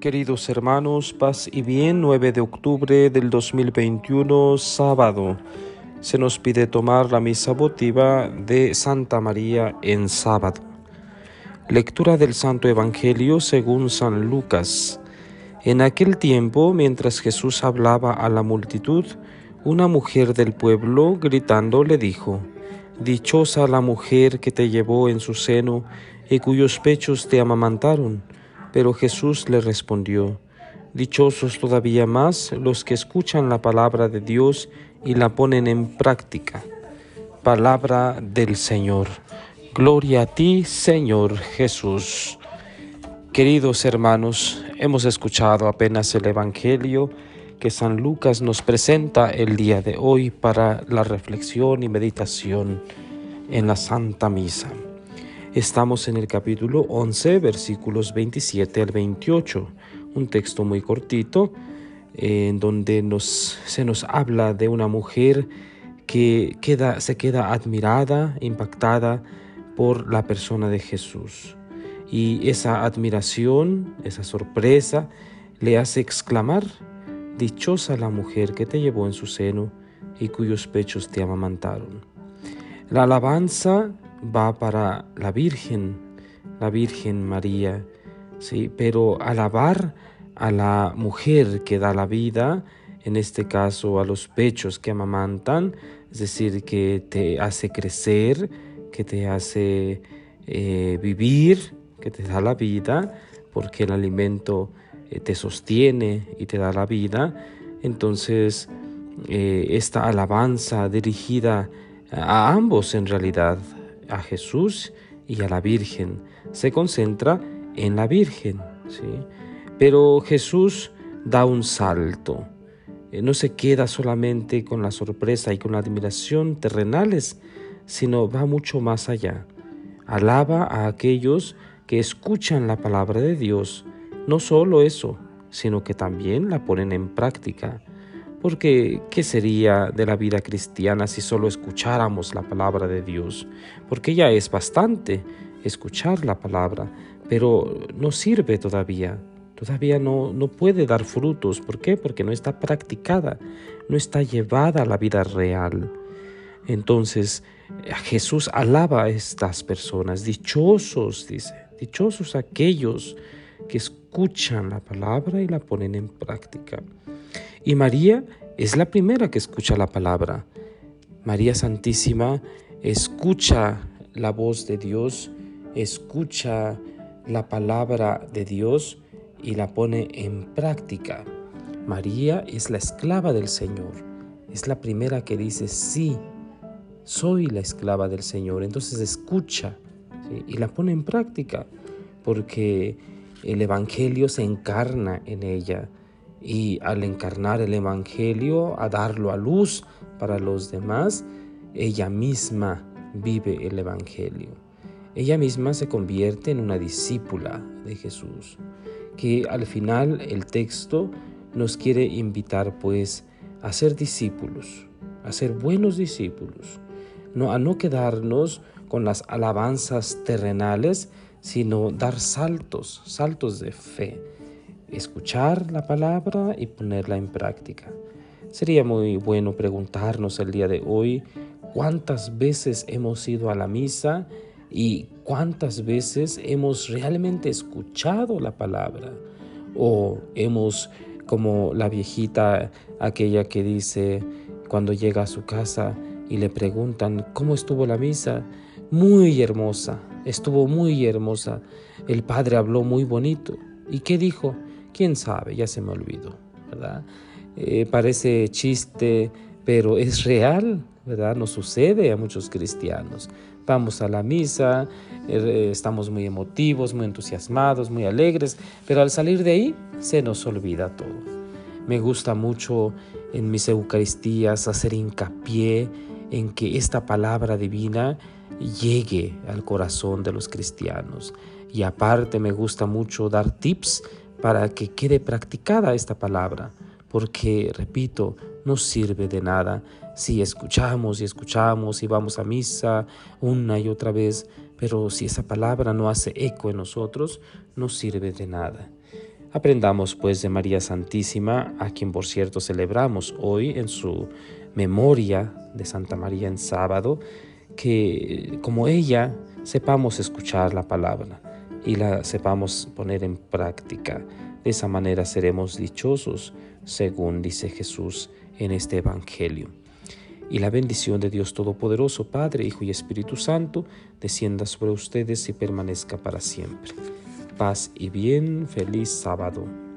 Queridos hermanos, paz y bien, 9 de octubre del 2021, sábado. Se nos pide tomar la misa votiva de Santa María en sábado. Lectura del Santo Evangelio según San Lucas. En aquel tiempo, mientras Jesús hablaba a la multitud, una mujer del pueblo, gritando, le dijo, Dichosa la mujer que te llevó en su seno y cuyos pechos te amamantaron. Pero Jesús le respondió, Dichosos todavía más los que escuchan la palabra de Dios y la ponen en práctica. Palabra del Señor. Gloria a ti, Señor Jesús. Queridos hermanos, hemos escuchado apenas el Evangelio que San Lucas nos presenta el día de hoy para la reflexión y meditación en la Santa Misa. Estamos en el capítulo 11, versículos 27 al 28, un texto muy cortito en donde nos, se nos habla de una mujer que queda, se queda admirada, impactada por la persona de Jesús. Y esa admiración, esa sorpresa, le hace exclamar, Dichosa la mujer que te llevó en su seno y cuyos pechos te amamantaron. La alabanza va para la Virgen, la Virgen María, ¿sí? Pero alabar a la mujer que da la vida, en este caso a los pechos que amamantan, es decir, que te hace crecer, que te hace eh, vivir, que te da la vida, porque el alimento eh, te sostiene y te da la vida. Entonces, eh, esta alabanza dirigida a ambos en realidad, a Jesús y a la Virgen. Se concentra en la Virgen, ¿sí? Pero Jesús da un salto. Eh, no se queda solamente con la sorpresa y con la admiración terrenales, sino va mucho más allá. Alaba a aquellos que escuchan la palabra de Dios. No solo eso, sino que también la ponen en práctica. Porque, ¿qué sería de la vida cristiana si solo escucháramos la palabra de Dios? Porque ya es bastante escuchar la palabra, pero no sirve todavía. Todavía no, no puede dar frutos. ¿Por qué? Porque no está practicada, no está llevada a la vida real. Entonces, Jesús alaba a estas personas. Dichosos, dice, dichosos aquellos que escuchan la palabra y la ponen en práctica. Y María es la primera que escucha la palabra. María Santísima escucha la voz de Dios, escucha la palabra de Dios y la pone en práctica. María es la esclava del Señor. Es la primera que dice, sí, soy la esclava del Señor. Entonces escucha y la pone en práctica porque el Evangelio se encarna en ella y al encarnar el Evangelio, a darlo a luz para los demás, ella misma vive el Evangelio. Ella misma se convierte en una discípula de Jesús, que al final el texto nos quiere invitar pues a ser discípulos, a ser buenos discípulos, a no quedarnos con las alabanzas terrenales, sino dar saltos, saltos de fe escuchar la palabra y ponerla en práctica. Sería muy bueno preguntarnos el día de hoy cuántas veces hemos ido a la misa y cuántas veces hemos realmente escuchado la palabra o hemos como la viejita aquella que dice cuando llega a su casa y le preguntan cómo estuvo la misa, muy hermosa, estuvo muy hermosa, el padre habló muy bonito. ¿Y qué dijo? Quién sabe, ya se me olvidó, ¿verdad? Eh, parece chiste, pero es real, ¿verdad? Nos sucede a muchos cristianos. Vamos a la misa, eh, estamos muy emotivos, muy entusiasmados, muy alegres, pero al salir de ahí se nos olvida todo. Me gusta mucho en mis Eucaristías hacer hincapié en que esta palabra divina llegue al corazón de los cristianos. Y aparte me gusta mucho dar tips para que quede practicada esta palabra, porque, repito, no sirve de nada si escuchamos y escuchamos y vamos a misa una y otra vez, pero si esa palabra no hace eco en nosotros, no sirve de nada. Aprendamos pues de María Santísima, a quien por cierto celebramos hoy en su memoria de Santa María en sábado, que como ella sepamos escuchar la palabra y la sepamos poner en práctica. De esa manera seremos dichosos, según dice Jesús en este Evangelio. Y la bendición de Dios Todopoderoso, Padre, Hijo y Espíritu Santo, descienda sobre ustedes y permanezca para siempre paz y bien. Feliz sábado.